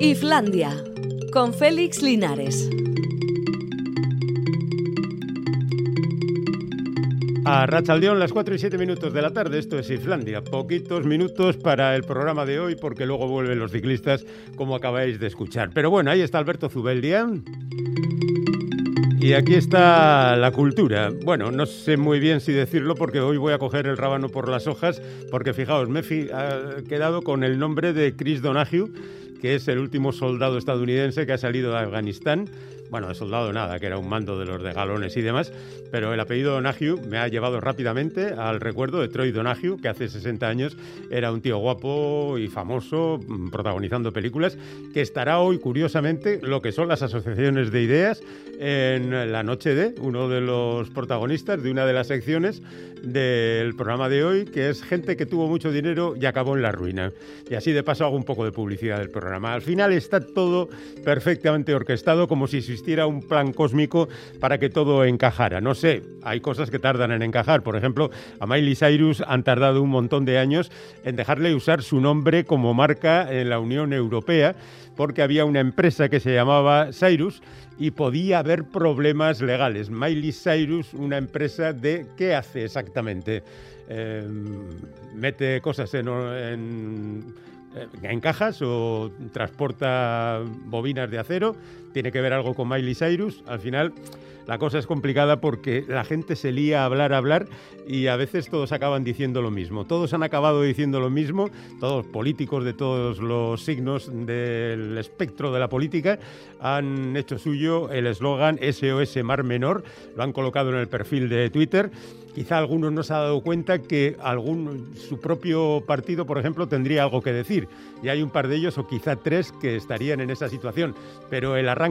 Iflandia, con Félix Linares. A Rachaldeón, las 4 y 7 minutos de la tarde, esto es Islandia. Poquitos minutos para el programa de hoy porque luego vuelven los ciclistas como acabáis de escuchar. Pero bueno, ahí está Alberto Zubeldia. Y aquí está la cultura. Bueno, no sé muy bien si decirlo porque hoy voy a coger el rábano por las hojas porque fijaos, me he quedado con el nombre de Chris Donahue, que es el último soldado estadounidense que ha salido de Afganistán bueno, de soldado nada, que era un mando de los de galones y demás, pero el apellido Donahue me ha llevado rápidamente al recuerdo de Troy Donahue, que hace 60 años era un tío guapo y famoso, mm, protagonizando películas, que estará hoy, curiosamente, lo que son las asociaciones de ideas en la noche de uno de los protagonistas de una de las secciones del programa de hoy, que es gente que tuvo mucho dinero y acabó en la ruina. Y así de paso hago un poco de publicidad del programa. Al final está todo perfectamente orquestado, como si existiera un plan cósmico para que todo encajara. No sé, hay cosas que tardan en encajar. Por ejemplo, a Miley Cyrus han tardado un montón de años en dejarle usar su nombre como marca en la Unión Europea, porque había una empresa que se llamaba Cyrus y podía haber problemas legales. Miley Cyrus, una empresa de qué hace exactamente. Em, mete cosas en, en cajas o transporta bobinas de acero, tiene que ver algo con Miley Cyrus. Al final, la cosa es complicada porque la gente se lía a hablar, a hablar y a veces todos acaban diciendo lo mismo. Todos han acabado diciendo lo mismo, todos políticos de todos los signos del espectro de la política han hecho suyo el eslogan SOS Mar Menor, lo han colocado en el perfil de Twitter. Quizá algunos no se ha dado cuenta que algún, su propio partido, por ejemplo, tendría algo que decir. Y hay un par de ellos, o quizá tres, que estarían en esa situación. Pero el arranque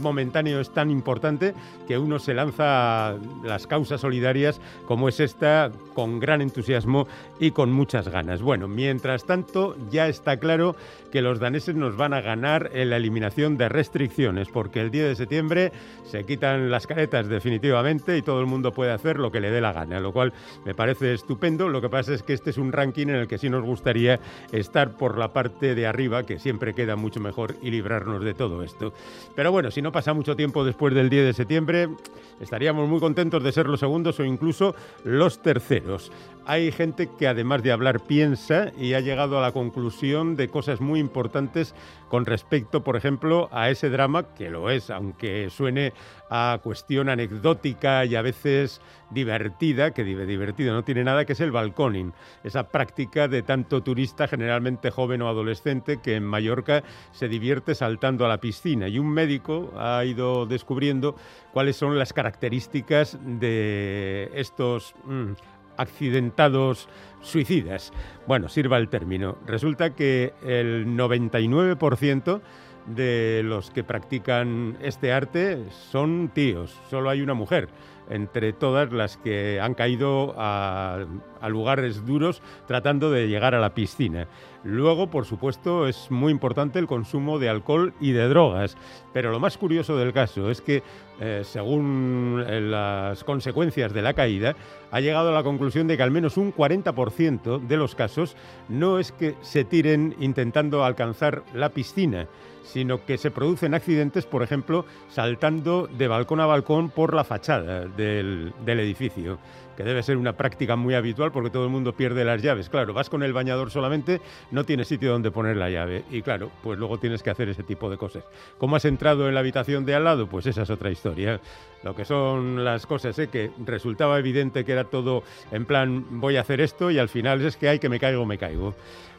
momentáneo es tan importante que uno se lanza a las causas solidarias como es esta con gran entusiasmo y con muchas ganas. Bueno, mientras tanto, ya está claro que los daneses nos van a ganar en la eliminación de restricciones, porque el 10 de septiembre se quitan las caretas definitivamente y todo el mundo puede hacer lo que le dé la gana, lo cual me parece estupendo. Lo que pasa es que este es un ranking en el que sí nos gustaría estar por la parte de arriba, que siempre queda mucho mejor y librarnos de todo esto. Pero bueno, si no pasa mucho tiempo después del 10 de septiembre, estaríamos muy contentos de ser los segundos o incluso los terceros. Hay gente que además de hablar piensa y ha llegado a la conclusión de cosas muy importantes con respecto, por ejemplo, a ese drama, que lo es, aunque suene a cuestión anecdótica y a veces divertida, que divertida no tiene nada, que es el balconing, esa práctica de tanto turista, generalmente joven o adolescente, que en Mallorca se divierte saltando a la piscina. Y un médico ha ido descubriendo cuáles son las características de estos... Mm, accidentados suicidas. Bueno, sirva el término. Resulta que el 99% de los que practican este arte son tíos, solo hay una mujer. Entre todas las que han caído a, lugares duros tratando de llegar a la piscina. Luego, por supuesto, es muy importante el consumo de alcohol y de drogas, pero lo más curioso del caso es que, eh, según eh, las consecuencias de la caída, ha llegado a la conclusión de que al menos un 40% de los casos no es que se tiren intentando alcanzar la piscina, sino que se producen accidentes, por ejemplo, saltando de balcón a balcón por la fachada del, edificio, que debe ser una práctica muy habitual porque todo el mundo pierde las llaves. Claro, vas con el bañador solamente, no tienes sitio donde poner la llave. Y claro, pues luego tienes que hacer ese tipo de cosas. ¿Cómo has entrado en la habitación de al lado? Pues esa es otra historia. Lo que son las cosas, ¿eh? que resultaba evidente que era todo en plan, voy a hacer esto y al final es que hay que me caigo, me caigo.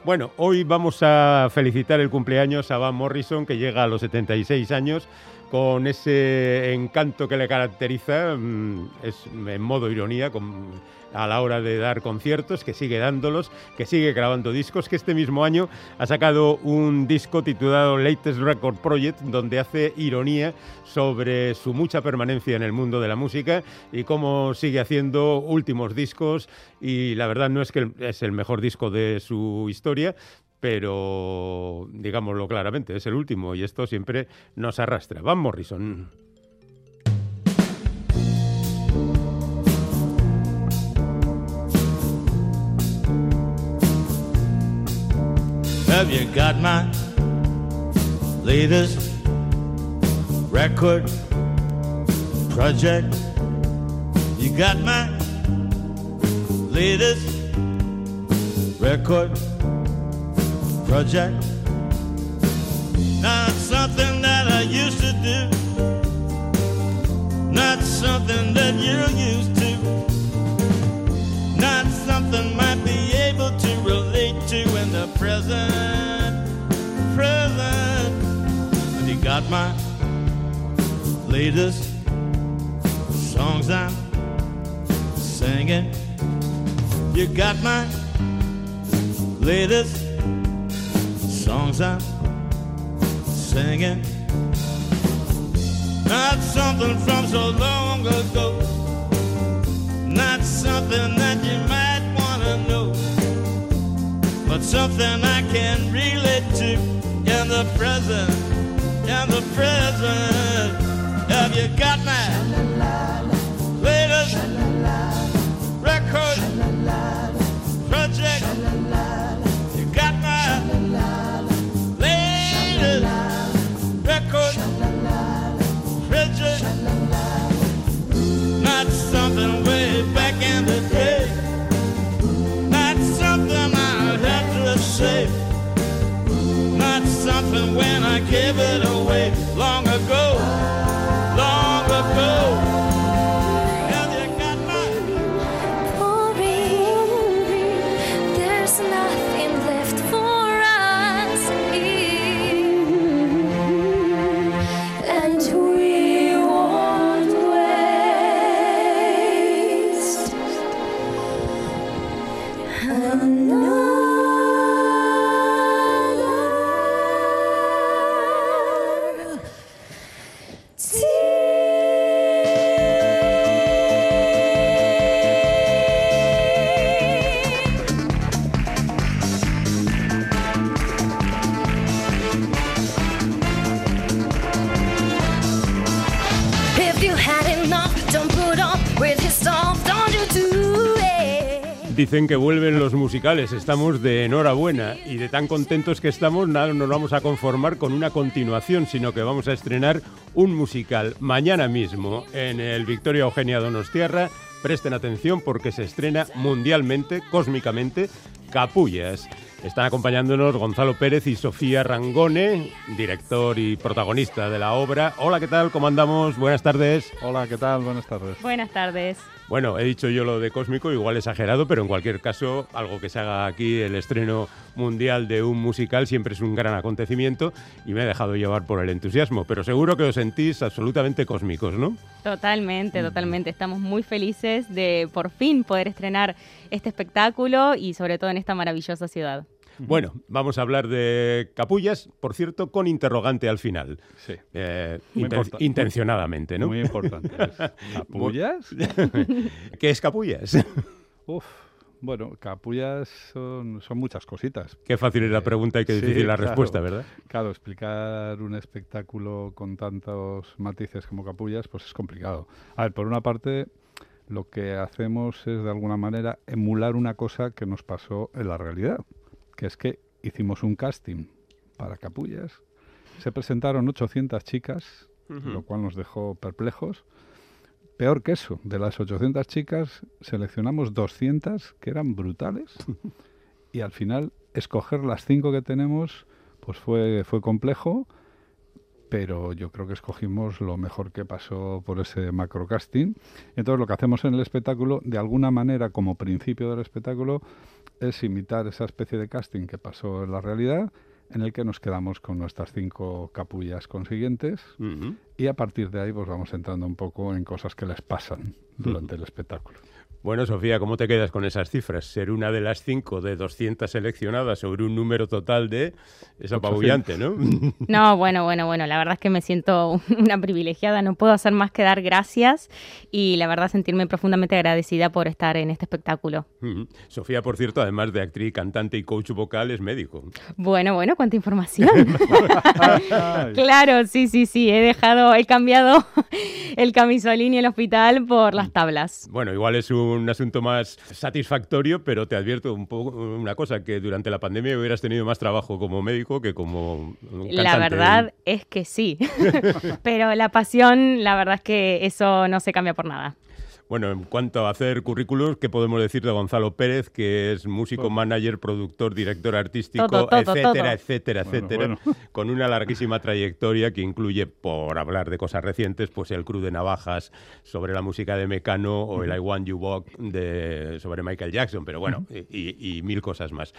Bueno, hoy vamos a felicitar el cumpleaños a Van Morrison, que llega a los 76 años, con ese encanto que le caracteriza, mm, es en modo ironía, con a la hora de dar conciertos, que sigue dándolos, que sigue grabando discos, que este mismo año ha sacado un disco titulado Latest Record Project, donde hace ironía sobre su mucha permanencia en el mundo de la música y cómo sigue haciendo últimos discos y la verdad no es que es el mejor disco de su historia, pero digámoslo claramente, es el último y esto siempre nos arrastra. Van Morrison. Have you got my latest record project. You got my latest record project. Not something that I used to do, not something that you're used to, not something might present. Present, and you got my latest songs I'm singing. You got my latest songs I'm singing. Not something from so long ago. Not something that you But something I can relate to in the present. In the present. Have you got my I gave it away Dicen que vuelven los musicales, estamos de enhorabuena y de tan contentos que estamos, nada nos vamos a conformar con una continuación, sino que vamos a estrenar un musical mañana mismo en el Victoria Eugenia Donostiarra. Presten atención porque se estrena mundialmente, cósmicamente, Capullas. Están acompañándonos Gonzalo Pérez y Sofía Rangone, director y protagonista de la obra. Hola, ¿qué tal? ¿Cómo andamos? Buenas tardes. Hola, ¿qué tal? Buenas tardes. Buenas tardes. Bueno, he dicho yo lo de cósmico, igual exagerado, pero en cualquier caso, algo que se haga aquí, el estreno mundial de un musical, siempre es un gran acontecimiento y me he dejado llevar por el entusiasmo. Pero seguro que os sentís absolutamente cósmicos, ¿no? Totalmente, totalmente. Estamos muy felices de por fin poder estrenar este espectáculo y sobre todo en esta maravillosa ciudad. Bueno, vamos a hablar de capullas, por cierto, con interrogante al final. Sí. Eh, inten- intencionadamente, ¿no? Muy importante. ¿Capullas? ¿Qué es capullas? Uf. Bueno, capullas son, son muchas cositas. Qué fácil es la pregunta y qué Sí, difícil la claro. respuesta, ¿verdad? Claro, explicar un espectáculo con tantos matices como capullas, pues es complicado. A ver, por una parte, lo que hacemos es de alguna manera emular una cosa que nos pasó en la realidad, que es que hicimos un casting para capullas, se presentaron 800 chicas, lo cual nos dejó perplejos. Peor que eso, de las 800 chicas seleccionamos 200 que eran brutales. Y al final escoger las cinco que tenemos pues fue, fue complejo, pero yo creo que escogimos lo mejor que pasó por ese macrocasting. Entonces lo que hacemos en el espectáculo, de alguna manera como principio del espectáculo, es imitar esa especie de casting que pasó en la realidad, en el que nos quedamos con nuestras cinco capullas consiguientes. Y a partir de ahí pues vamos entrando un poco en cosas que les pasan durante el espectáculo. Bueno, Sofía, ¿cómo te quedas con esas cifras? Ser una de las cinco de 200 seleccionadas sobre un número total de... Es apabullante, ¿no? No, bueno, bueno, bueno, la verdad es que me siento una privilegiada, no puedo hacer más que dar gracias y la verdad sentirme profundamente agradecida por estar en este espectáculo. Sofía, por cierto, además de actriz, cantante y coach vocal, es médico. Bueno, bueno, cuánta información. claro, sí, sí, sí, he dejado, he cambiado el camisolín y el hospital por las tablas. Bueno, igual es un un asunto más satisfactorio, pero te advierto un poco una cosa, que durante la pandemia hubieras tenido más trabajo como médico que como La cantante. verdad es que sí. Pero la pasión, la verdad es que eso no se cambia por nada. Bueno, en cuanto a hacer currículos, ¿qué podemos decir de Gonzalo Pérez, que es músico, manager, productor, director artístico, Todo, todo, etcétera, todo. etcétera, Bueno, etcétera, bueno. con una larguísima trayectoria que incluye, por hablar de cosas recientes, pues el Cruz de Navajas sobre la música de Mecano o el I Want You Walk de, sobre Michael Jackson, pero bueno, y, y mil cosas más.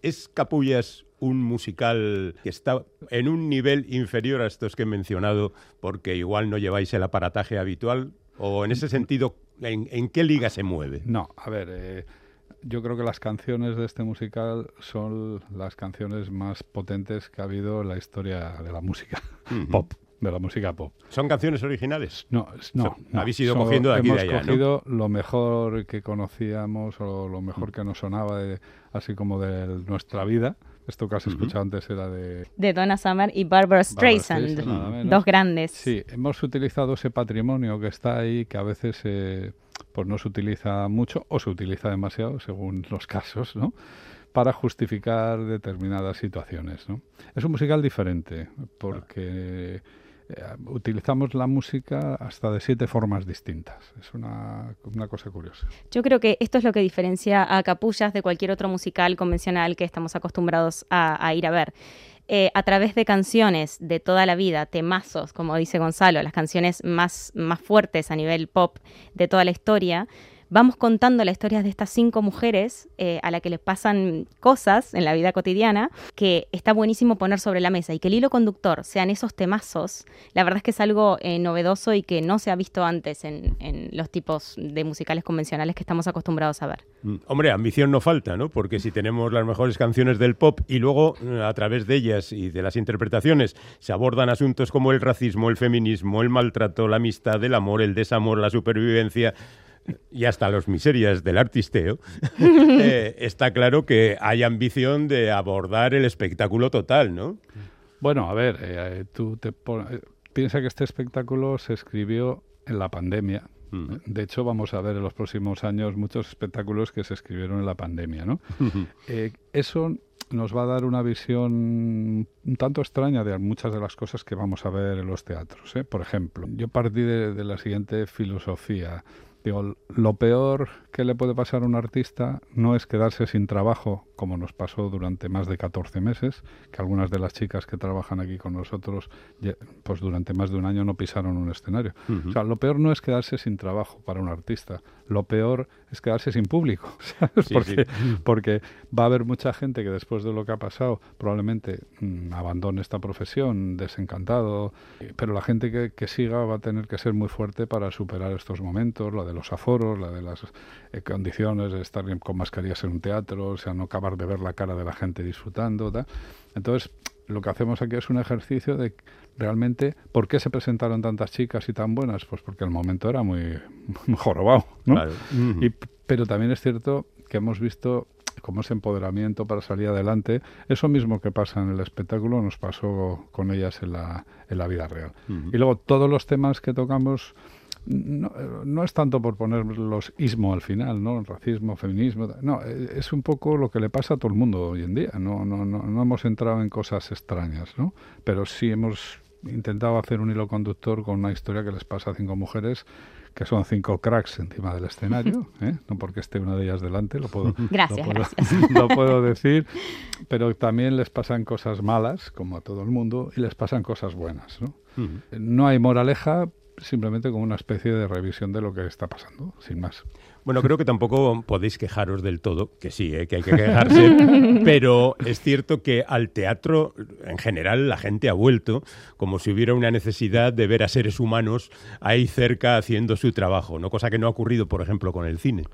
¿Es Capullas un musical que está en un nivel inferior a estos que he mencionado porque igual no lleváis el aparataje habitual? ¿O en ese sentido, en, en qué liga se mueve? No, a ver, eh, yo creo que las canciones de este musical son las canciones más potentes que ha habido en la historia de la música pop, de la música pop. ¿Son canciones originales? No, no, So- no. habéis ido So- cogiendo de aquí hemos de allá, ¿no? cogido lo mejor que conocíamos o lo mejor que nos sonaba, de- así como de nuestra vida. Esto que has escuchado antes era de... De Donna Summer y Barbara Streisand. Dos grandes. Sí, hemos utilizado ese patrimonio que está ahí, que a veces eh, pues no se utiliza mucho o se utiliza demasiado, según los casos, ¿no? para justificar determinadas situaciones. ¿no? Es un musical diferente, porque eh, utilizamos la música hasta de siete formas distintas. Es una, una cosa curiosa. Yo creo que esto es lo que diferencia a Capullas de cualquier otro musical convencional que estamos acostumbrados a, ir a ver. Eh, a través de canciones de toda la vida, temazos, como dice Gonzalo, las canciones más, más fuertes a nivel pop de toda la historia, vamos contando la historia de estas cinco mujeres eh, a las que les pasan cosas en la vida cotidiana que está buenísimo poner sobre la mesa y que el hilo conductor sean esos temazos, la verdad es que es algo eh, novedoso y que no se ha visto antes en, en los tipos de musicales convencionales que estamos acostumbrados a ver. Mm, Hombre, ambición no falta, ¿no? Porque si tenemos las mejores canciones del pop y luego eh, a través de ellas y de las interpretaciones se abordan asuntos como el racismo, el feminismo, el maltrato, la amistad, el amor, el desamor, la supervivencia y hasta los miserias del artisteo, eh, está claro que hay ambición de abordar el espectáculo total, ¿no? Bueno, a ver, eh, tú te pon- eh, piensa que este espectáculo se escribió en la pandemia. Ujú. De hecho, vamos a ver en los próximos años muchos espectáculos que se escribieron en la pandemia, ¿no? Eh, eso nos va a dar una visión un tanto extraña de muchas de las cosas que vamos a ver en los teatros. ¿eh? Por ejemplo, yo partí de, de la siguiente filosofía. Digo, lo peor que le puede pasar a un artista no es quedarse sin trabajo, como nos pasó durante más de 14 meses, que algunas de las chicas que trabajan aquí con nosotros, pues durante más de un año no pisaron un escenario. O sea, lo peor no es quedarse sin trabajo para un artista, lo peor es quedarse sin público, ¿sabes? Sí, porque, porque va a haber mucha gente que después de lo que ha pasado probablemente mm, abandone esta profesión desencantado, pero la gente que, que siga va a tener que ser muy fuerte para superar estos momentos, la de los aforos, la de las eh, condiciones de estar con mascarillas en un teatro, o sea, no acabar de ver la cara de la gente disfrutando. tal. Entonces, lo que hacemos aquí es un ejercicio de realmente por qué se presentaron tantas chicas y tan buenas, pues porque el momento era muy, muy jorobado, ¿no? Claro. Y, pero también es cierto que hemos visto como ese empoderamiento para salir adelante. Eso mismo que pasa en el espectáculo nos pasó con ellas en la, en la vida real. Y luego todos los temas que tocamos no, no es tanto por ponerlos ismo al final, ¿no? Racismo, feminismo, no, eh, es un poco lo que le pasa a todo el mundo hoy en día. No, no, no, no hemos entrado en cosas extrañas, ¿no? Pero sí hemos intentado hacer un hilo conductor con una historia que les pasa a cinco mujeres que son cinco cracks encima del escenario, ¿eh? no porque esté una de ellas delante, lo puedo, Gracias, lo puedo, gracias. lo puedo decir, pero también les pasan cosas malas, como a todo el mundo, y les pasan cosas buenas. ¿no? Ujú. No hay moraleja, simplemente como una especie de revisión de lo que está pasando, sin más. Bueno, creo que tampoco podéis quejaros del todo, que sí, ¿eh? que hay que quejarse, pero es cierto que al teatro en general la gente ha vuelto como si hubiera una necesidad de ver a seres humanos ahí cerca haciendo su trabajo, ¿no? cosa que no ha ocurrido, por ejemplo, con el cine,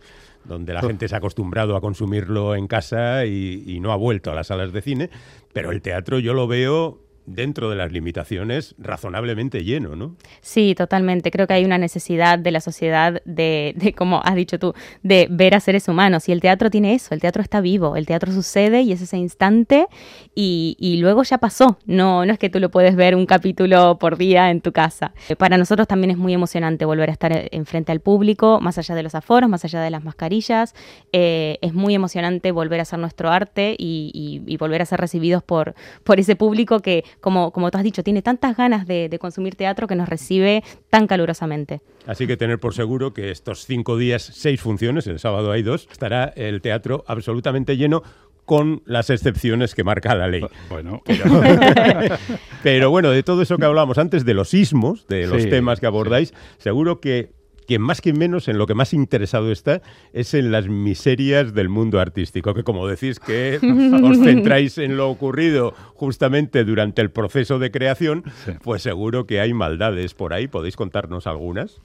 donde la gente se ha acostumbrado a consumirlo en casa y, y no ha vuelto a las salas de cine, pero el teatro yo lo veo dentro de las limitaciones, razonablemente lleno, ¿no? Sí, totalmente. Creo que hay una necesidad de la sociedad de, como has dicho tú, de ver a seres humanos. Y el teatro tiene eso, el teatro está vivo, el teatro sucede y es ese instante y, luego ya pasó. No, no es que tú lo puedes ver un capítulo por día en tu casa. Eh, Para nosotros también es muy emocionante volver a estar enfrente al público, más allá de los aforos, más allá de las mascarillas. Eh, es muy emocionante volver a hacer nuestro arte y, volver a ser recibidos por ese público que, como, como tú has dicho, tiene tantas ganas de, de consumir teatro que nos recibe tan calurosamente. Así que tener por seguro que estos cinco días, seis funciones, el sábado hay dos, estará el teatro absolutamente lleno con las excepciones que marca la ley. Bueno, Pero bueno, de todo eso que hablábamos antes, de los sismos, de los Sí, temas que abordáis, seguro que quien más que menos en lo que más interesado está es en las miserias del mundo artístico, que como decís que os centráis en lo ocurrido justamente durante el proceso de creación, Sí. pues seguro que hay maldades por ahí. ¿Podéis contarnos algunas?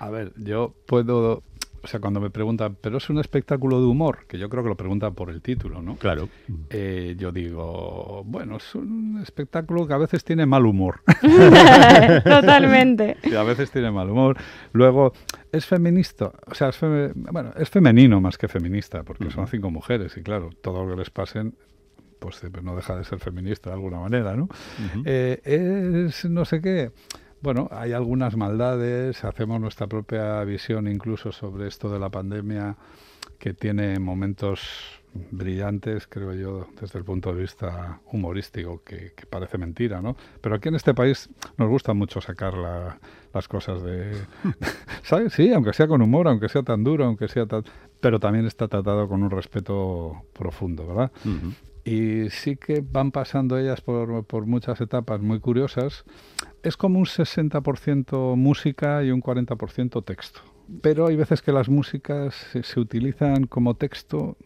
A ver, yo puedo, o sea, cuando me preguntan, pero es un espectáculo de humor, que yo creo que lo preguntan por el título, ¿no? Claro. Eh, yo digo, bueno, es un espectáculo que a veces tiene mal humor. Totalmente. y a veces tiene mal humor. Luego, es feminista, o sea, es, feme- bueno, es femenino más que feminista, porque son cinco mujeres y claro, todo lo que les pasen, pues eh, no deja de ser feminista de alguna manera, ¿no? Eh, es no sé qué. Bueno, hay algunas maldades, hacemos nuestra propia visión incluso sobre esto de la pandemia, que tiene momentos brillantes, creo yo, desde el punto de vista humorístico, que, que parece mentira, ¿no? Pero aquí en este país nos gusta mucho sacar la- las cosas de... ¿Sabes? Sí, aunque sea con humor, aunque sea tan duro, aunque sea tan... Pero también está tratado con un respeto profundo, ¿verdad? Y sí que van pasando ellas por, por muchas etapas muy curiosas. Es como un 60% música y un 40% texto. Pero hay veces que las músicas se, utilizan como texto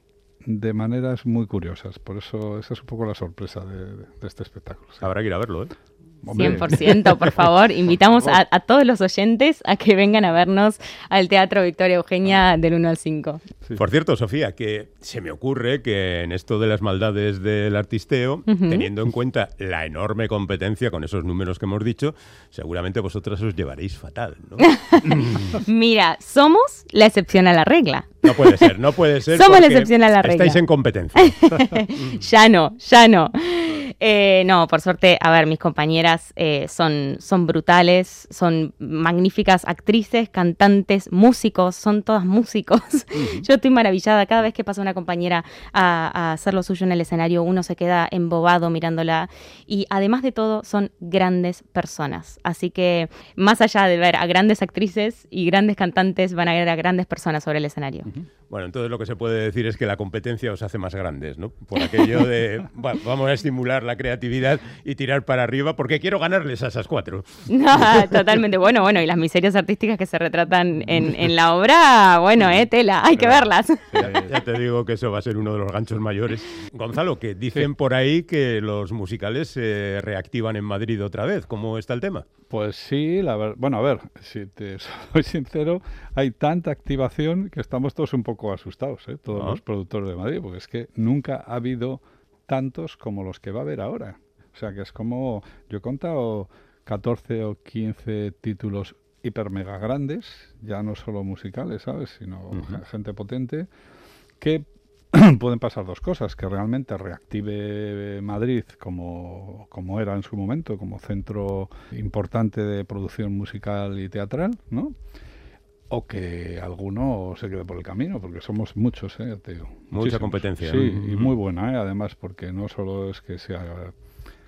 de maneras muy curiosas. Por eso esa es un poco la sorpresa de, de- este espectáculo. Habrá que ir a verlo, ¿eh? Hombre, 100%, por favor. Invitamos a, a todos los oyentes a que vengan a vernos al Teatro Victoria Eugenia del 1 al 5. Sí. Por cierto, Sofía, que se me ocurre que en esto de las maldades del artisteo, teniendo en cuenta la enorme competencia con esos números que hemos dicho, seguramente vosotras os llevaréis fatal, ¿no? Mira, somos la excepción a la regla. No puede ser, no puede ser. Somos la excepción a la regla. Estáis en competencia. ya no, ya no. Eh, no, por suerte, a ver, mis compañeras eh, son, son brutales, son magníficas actrices, cantantes, músicos, son todas músicos. Yo estoy maravillada. Cada vez que pasa una compañera a, a hacer lo suyo en el escenario, uno se queda embobado mirándola. Y además de todo, son grandes personas. Así que, más allá de ver a grandes actrices y grandes cantantes, van a ver a grandes personas sobre el escenario. Bueno, entonces lo que se puede decir es que la competencia os hace más grandes, ¿no? Por aquello de, bueno, vamos a estimular la creatividad y tirar para arriba porque quiero ganarles a esas cuatro. No, totalmente. Bueno, bueno, y las miserias artísticas que se retratan en, en la obra, bueno, eh, tela, hay que verlas. Ya, ya te digo que eso va a ser uno de los ganchos mayores. Gonzalo, que dicen por ahí que los musicales se reactivan en Madrid otra vez. ¿Cómo está el tema? Pues sí, la ver- bueno, a ver, si te soy sincero, hay tanta activación que estamos todos un poco asustados, ¿eh? todos Ah. los productores de Madrid, porque es que nunca ha habido tantos como los que va a haber ahora. O sea, que es como, yo he contado 14 o 15 títulos hiper mega grandes, ya no solo musicales, ¿sabes? Sino gente potente, que pueden pasar dos cosas, que realmente reactive Madrid como, como era en su momento, como centro importante de producción musical y teatral, ¿no? O que alguno se quede por el camino, porque somos muchos, ¿eh? Te digo. Mucha Muchísimos. competencia, Sí, ¿no? y muy buena, ¿eh? Además, porque no solo es que sea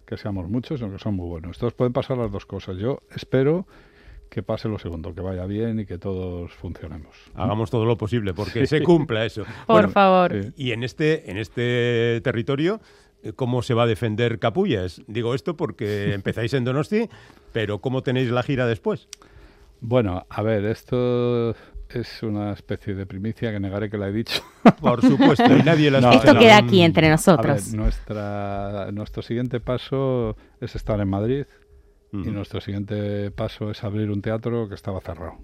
que seamos muchos, sino que son muy buenos. Entonces pueden pasar las dos cosas. Yo espero que pase lo segundo, que vaya bien y que todos funcionemos. Hagamos todo lo posible porque se cumpla eso. Por Bueno, favor. sí. Y en este, en este territorio, eh, ¿cómo se va a defender Capullas? Digo esto porque empezáis en Donosti, pero ¿cómo tenéis la gira después? Bueno, a ver, esto es una especie de primicia que negaré que la he dicho. Por supuesto, y nadie la No, Esto queda aquí entre A nosotros. ver, nuestra, nuestro siguiente paso es estar en Madrid y nuestro siguiente paso es abrir un teatro que estaba cerrado.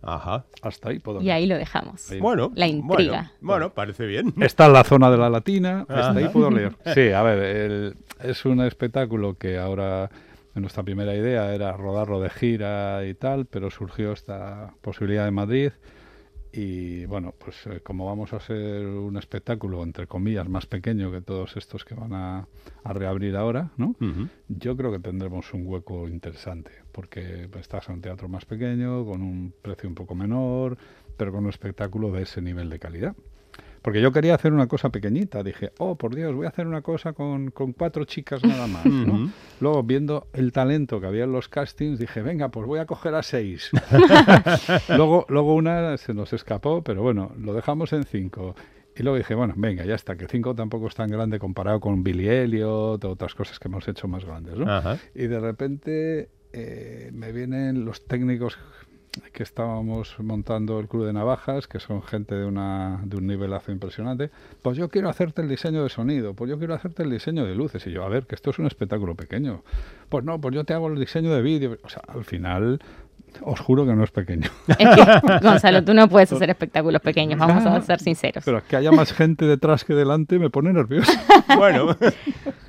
Ajá. Hasta ahí podemos. Y ahí lo dejamos. Ahí. Bueno, La intriga. Bueno, bueno, parece bien. Está en la zona de la latina, hasta ahí puedo leer. Sí, a ver, el- es un espectáculo que ahora, nuestra primera idea era rodarlo de gira y tal, pero surgió esta posibilidad de Madrid y bueno, pues eh, como vamos a ser un espectáculo, entre comillas, más pequeño que todos estos que van a, a reabrir ahora, ¿no? Yo creo que tendremos un hueco interesante, porque estás en un teatro más pequeño, con un precio un poco menor, pero con un espectáculo de ese nivel de calidad. Porque yo quería hacer una cosa pequeñita, dije, oh, por Dios, voy a hacer una cosa con, con cuatro chicas nada más. ¿no? Luego, viendo el talento que había en los castings, dije, venga, pues voy a coger a seis. luego, luego una se nos escapó, pero bueno, lo dejamos en cinco. Y luego dije, bueno, venga, ya está, que cinco tampoco es tan grande comparado con Billy Elliot o otras cosas que hemos hecho más grandes, ¿no? Ajá. Y de repente eh, me vienen los técnicos que estábamos montando el Club de Navajas, que son gente de, una, de un nivelazo impresionante. Pues yo quiero hacerte el diseño de sonido, pues yo quiero hacerte el diseño de luces. Y yo, a ver, que esto es un espectáculo pequeño. Pues no, pues yo te hago el diseño de vídeo. O sea, al final, os juro que no es pequeño. Es que, Gonzalo, tú no puedes hacer espectáculos pequeños, vamos a ser sinceros. Pero que haya más gente detrás que delante me pone nervioso. Bueno,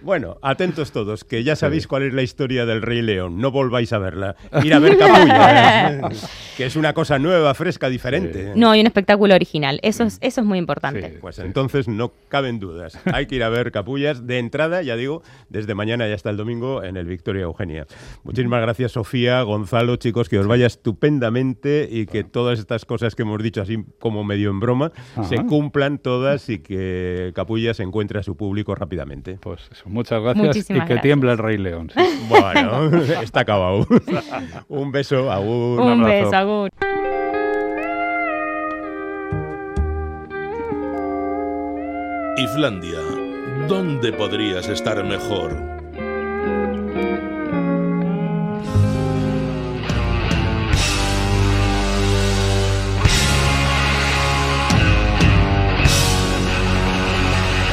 bueno, atentos todos, que ya sabéis cuál es la historia del Rey León. No volváis a verla. Ir a ver Capullo, ¿eh? que es una cosa nueva, fresca, diferente. No, hay un espectáculo original, eso es, eso es muy importante. Sí. Pues entonces no caben dudas. Hay que ir a ver Capullas de entrada, ya digo, desde mañana y hasta el domingo en el Victoria Eugenia. Muchísimas gracias, Sofía, Gonzalo, chicos, que os vaya estupendamente y que todas estas cosas que hemos dicho así como medio en broma Ajá. se cumplan todas y que Capullas encuentre a su público rápidamente. Pues eso, muchas gracias Muchísimas y que gracias. tiembla el Rey León. sí. Bueno, está acabado. Un beso, agur. Un abrazo. beso, Agur. Islandia, ¿dónde podrías estar mejor?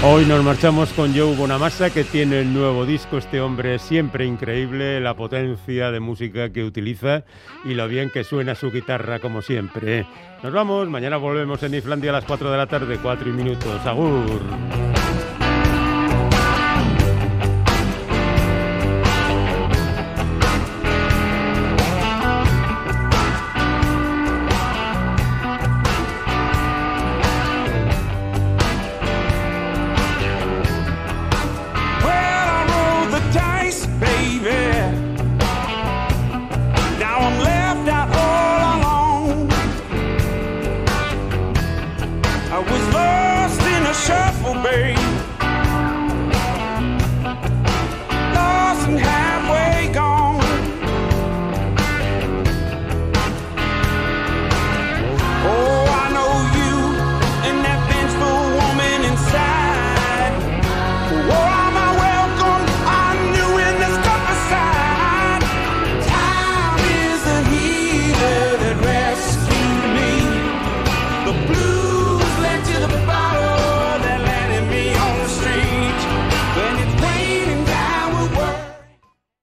Hoy nos marchamos con Joe Bonamassa, que tiene el nuevo disco. Este hombre es siempre increíble, la potencia de música que utiliza y lo bien que suena su guitarra, como siempre. Nos vamos, mañana volvemos en Islandia a las 4 de la tarde, 4 y minutos. Agur.